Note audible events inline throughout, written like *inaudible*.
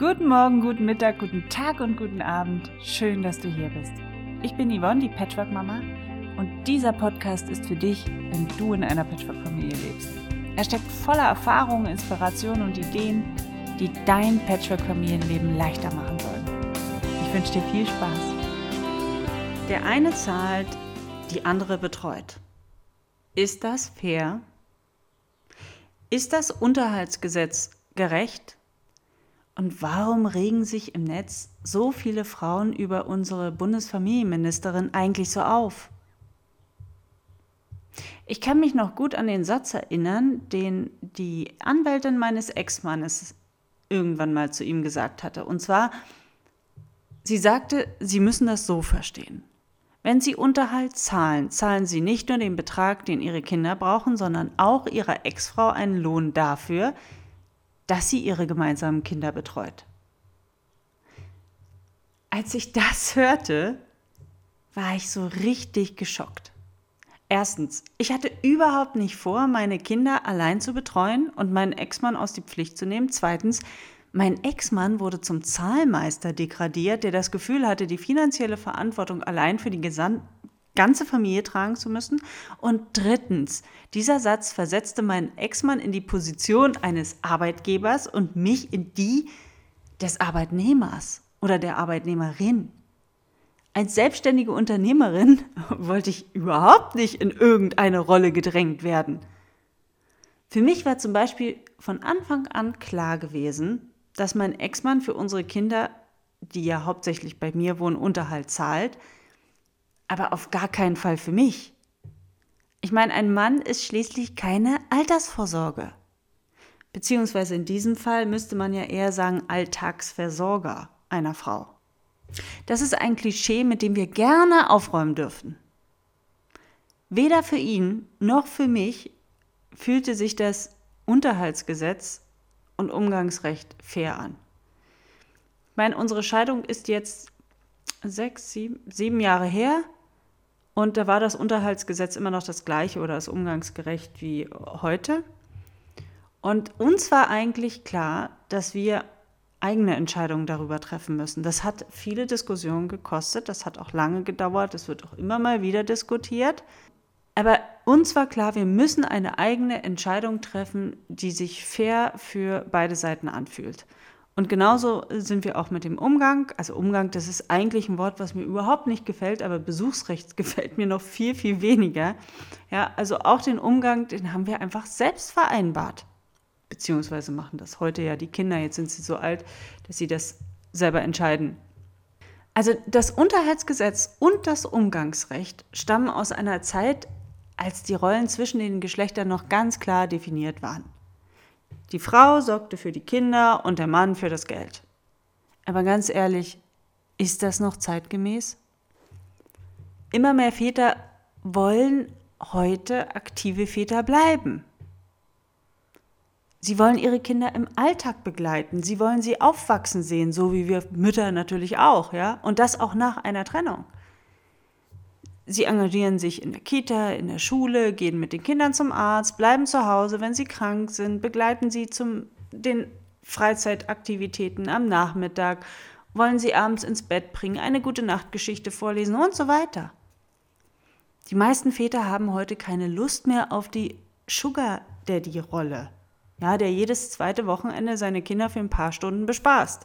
Guten Morgen, guten Mittag, guten Tag und guten Abend. Schön, dass du hier bist. Ich bin Yvonne, die Patchwork-Mama, und dieser Podcast ist für dich, wenn du in einer Patchwork-Familie lebst. Er steckt voller Erfahrungen, Inspirationen und Ideen, die dein Patchwork-Familienleben leichter machen sollen. Ich wünsche dir viel Spaß. Der eine zahlt, die andere betreut. Ist das fair? Ist das Unterhaltsgesetz gerecht? Und warum regen sich im Netz so viele Frauen über unsere Bundesfamilienministerin eigentlich so auf? Ich kann mich noch gut an den Satz erinnern, den die Anwältin meines Ex-Mannes irgendwann mal zu ihm gesagt hatte. Und zwar, sie sagte, Sie müssen das so verstehen. Wenn Sie Unterhalt zahlen, zahlen Sie nicht nur den Betrag, den Ihre Kinder brauchen, sondern auch Ihrer Ex-Frau einen Lohn dafür, dass sie ihre gemeinsamen Kinder betreut. Als ich das hörte, war ich so richtig geschockt. Erstens, ich hatte überhaupt nicht vor, meine Kinder allein zu betreuen und meinen Ex-Mann aus die Pflicht zu nehmen. Zweitens, mein Ex-Mann wurde zum Zahlmeister degradiert, der das Gefühl hatte, die finanzielle Verantwortung allein für die ganze Familie tragen zu müssen. Und drittens, dieser Satz versetzte meinen Ex-Mann in die Position eines Arbeitgebers und mich in die des Arbeitnehmers oder der Arbeitnehmerin. Als selbstständige Unternehmerin *laughs* wollte ich überhaupt nicht in irgendeine Rolle gedrängt werden. Für mich war zum Beispiel von Anfang an klar gewesen, dass mein Ex-Mann für unsere Kinder, die ja hauptsächlich bei mir wohnen, Unterhalt zahlt, aber auf gar keinen Fall für mich. Ich meine, ein Mann ist schließlich keine Altersvorsorge. Beziehungsweise in diesem Fall müsste man ja eher sagen Alltagsversorger einer Frau. Das ist ein Klischee, mit dem wir gerne aufräumen dürfen. Weder für ihn noch für mich fühlte sich das Unterhaltsgesetz und Umgangsrecht fair an. Ich meine, unsere Scheidung ist jetzt sechs, sieben, sieben Jahre her. Und da war das Unterhaltsgesetz immer noch das gleiche oder das umgangsgerecht wie heute. Und uns war eigentlich klar, dass wir eigene Entscheidungen darüber treffen müssen. Das hat viele Diskussionen gekostet, das hat auch lange gedauert, das wird auch immer mal wieder diskutiert. Aber uns war klar, wir müssen eine eigene Entscheidung treffen, die sich fair für beide Seiten anfühlt. Und genauso sind wir auch mit dem Umgang. Also Umgang, das ist eigentlich ein Wort, was mir überhaupt nicht gefällt, aber Besuchsrecht *laughs* gefällt mir noch viel, viel weniger. Ja, also auch den Umgang, den haben wir einfach selbst vereinbart. Beziehungsweise machen das heute ja die Kinder. Jetzt sind sie so alt, dass sie das selber entscheiden. Also das Unterhaltsgesetz und das Umgangsrecht stammen aus einer Zeit, als die Rollen zwischen den Geschlechtern noch ganz klar definiert waren. Die Frau sorgte für die Kinder und der Mann für das Geld. Aber ganz ehrlich, ist das noch zeitgemäß? Immer mehr Väter wollen heute aktive Väter bleiben. Sie wollen ihre Kinder im Alltag begleiten. Sie wollen sie aufwachsen sehen, so wie wir Mütter natürlich auch, ja? Und das auch nach einer Trennung. Sie engagieren sich in der Kita, in der Schule, gehen mit den Kindern zum Arzt, bleiben zu Hause, wenn sie krank sind, begleiten sie zu den Freizeitaktivitäten am Nachmittag, wollen sie abends ins Bett bringen, eine gute Nachtgeschichte vorlesen und so weiter. Die meisten Väter haben heute keine Lust mehr auf die Sugar Daddy Rolle, ja, der jedes zweite Wochenende seine Kinder für ein paar Stunden bespaßt.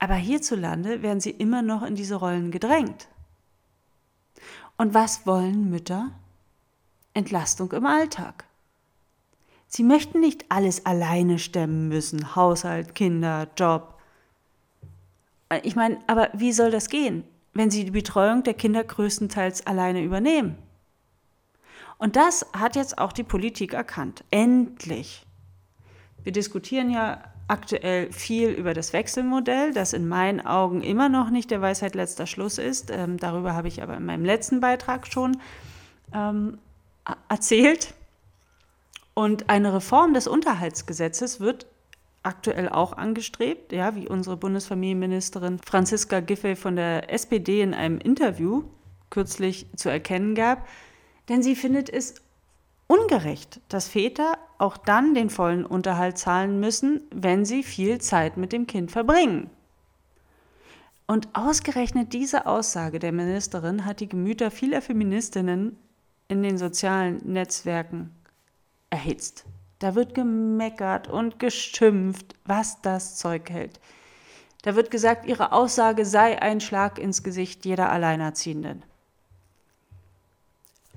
Aber hierzulande werden sie immer noch in diese Rollen gedrängt. Und was wollen Mütter? Entlastung im Alltag. Sie möchten nicht alles alleine stemmen müssen, Haushalt, Kinder, Job. Ich meine, aber wie soll das gehen, wenn sie die Betreuung der Kinder größtenteils alleine übernehmen? Und das hat jetzt auch die Politik erkannt. Endlich. Wir diskutieren ja aktuell viel über das Wechselmodell, das in meinen Augen immer noch nicht der Weisheit letzter Schluss ist. Ähm, darüber habe ich aber in meinem letzten Beitrag schon ähm, erzählt. Und eine Reform des Unterhaltsgesetzes wird aktuell auch angestrebt, ja, wie unsere Bundesfamilienministerin Franziska Giffey von der SPD in einem Interview kürzlich zu erkennen gab. Denn sie findet es ungerecht, dass Väter auch dann den vollen Unterhalt zahlen müssen, wenn sie viel Zeit mit dem Kind verbringen. Und ausgerechnet diese Aussage der Ministerin hat die Gemüter vieler Feministinnen in den sozialen Netzwerken erhitzt. Da wird gemeckert und geschimpft, was das Zeug hält. Da wird gesagt, ihre Aussage sei ein Schlag ins Gesicht jeder Alleinerziehenden.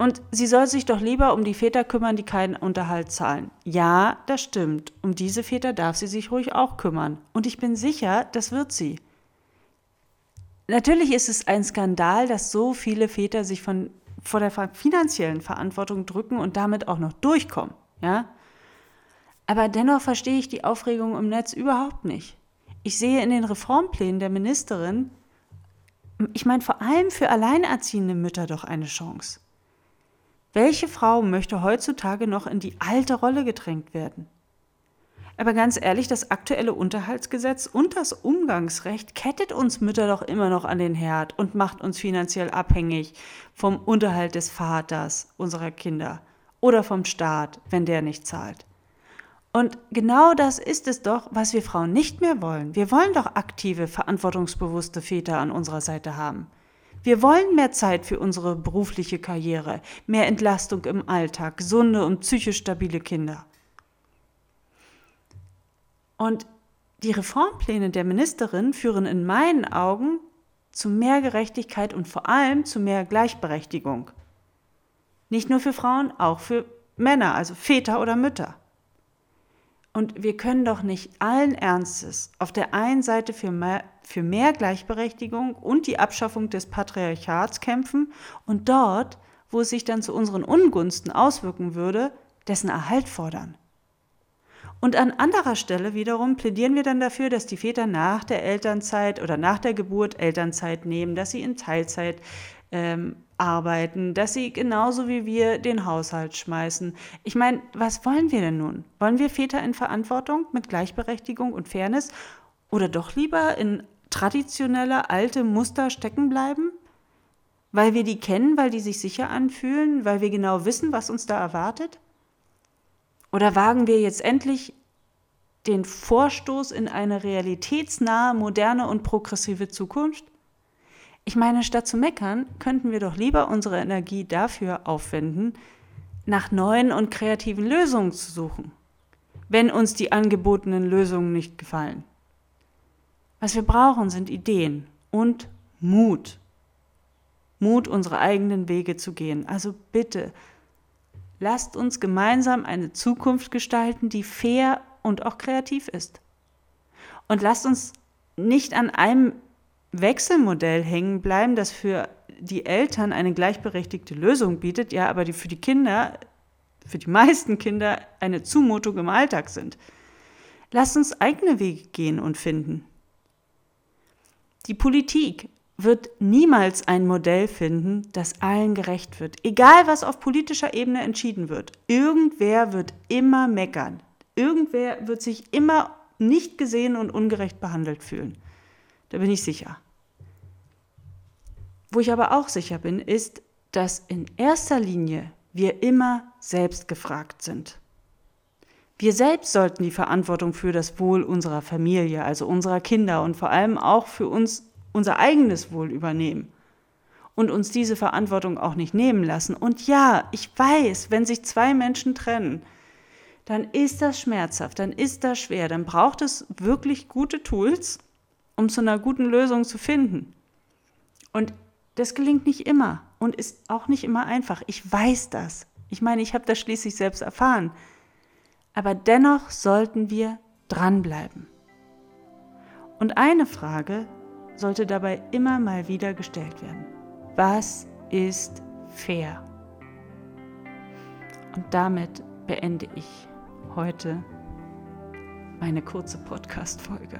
Und sie soll sich doch lieber um die Väter kümmern, die keinen Unterhalt zahlen. Ja, das stimmt. Um diese Väter darf sie sich ruhig auch kümmern. Und ich bin sicher, das wird sie. Natürlich ist es ein Skandal, dass so viele Väter sich von, vor der finanziellen Verantwortung drücken und damit auch noch durchkommen. Ja? Aber dennoch verstehe ich die Aufregung im Netz überhaupt nicht. Ich sehe in den Reformplänen der Ministerin, ich meine vor allem für alleinerziehende Mütter doch eine Chance. Welche Frau möchte heutzutage noch in die alte Rolle gedrängt werden? Aber ganz ehrlich, das aktuelle Unterhaltsgesetz und das Umgangsrecht kettet uns Mütter doch immer noch an den Herd und macht uns finanziell abhängig vom Unterhalt des Vaters unserer Kinder oder vom Staat, wenn der nicht zahlt. Und genau das ist es doch, was wir Frauen nicht mehr wollen. Wir wollen doch aktive, verantwortungsbewusste Väter an unserer Seite haben. Wir wollen mehr Zeit für unsere berufliche Karriere, mehr Entlastung im Alltag, gesunde und psychisch stabile Kinder. Und die Reformpläne der Ministerin führen in meinen Augen zu mehr Gerechtigkeit und vor allem zu mehr Gleichberechtigung. Nicht nur für Frauen, auch für Männer, also Väter oder Mütter. Und wir können doch nicht allen Ernstes auf der einen Seite für mehr, für mehr Gleichberechtigung und die Abschaffung des Patriarchats kämpfen und dort, wo es sich dann zu unseren Ungunsten auswirken würde, dessen Erhalt fordern. Und an anderer Stelle wiederum plädieren wir dann dafür, dass die Väter nach der Elternzeit oder nach der Geburt Elternzeit nehmen, dass sie in Teilzeit ähm, arbeiten, dass sie genauso wie wir den Haushalt schmeißen. Ich meine, was wollen wir denn nun? Wollen wir Väter in Verantwortung mit Gleichberechtigung und Fairness oder doch lieber in traditionelle alte Muster stecken bleiben? Weil wir die kennen, weil die sich sicher anfühlen, weil wir genau wissen, was uns da erwartet? Oder wagen wir jetzt endlich den Vorstoß in eine realitätsnahe, moderne und progressive Zukunft? Ich meine, statt zu meckern, könnten wir doch lieber unsere Energie dafür aufwenden, nach neuen und kreativen Lösungen zu suchen, wenn uns die angebotenen Lösungen nicht gefallen. Was wir brauchen, sind Ideen und Mut. Mut, unsere eigenen Wege zu gehen. Also bitte, lasst uns gemeinsam eine Zukunft gestalten, die fair und auch kreativ ist. Und lasst uns nicht an einem Wechselmodell hängen bleiben, das für die Eltern eine gleichberechtigte Lösung bietet, ja, aber die für die Kinder, für die meisten Kinder eine Zumutung im Alltag sind. Lasst uns eigene Wege gehen und finden. Die Politik wird niemals ein Modell finden, das allen gerecht wird. Egal, was auf politischer Ebene entschieden wird. Irgendwer wird immer meckern. Irgendwer wird sich immer nicht gesehen und ungerecht behandelt fühlen. Da bin ich sicher. Wo ich aber auch sicher bin, ist, dass in erster Linie wir immer selbst gefragt sind. Wir selbst sollten die Verantwortung für das Wohl unserer Familie, also unserer Kinder und vor allem auch für uns unser eigenes Wohl übernehmen und uns diese Verantwortung auch nicht nehmen lassen. Und ja, ich weiß, wenn sich zwei Menschen trennen, dann ist das schmerzhaft, dann ist das schwer, dann braucht es wirklich gute Tools, um zu einer guten Lösung zu finden. Und das gelingt nicht immer und ist auch nicht immer einfach. Ich weiß das. Ich meine, ich habe das schließlich selbst erfahren. Aber dennoch sollten wir dranbleiben. Und eine Frage sollte dabei immer mal wieder gestellt werden. Was ist fair? Und damit beende ich heute meine kurze Podcast-Folge.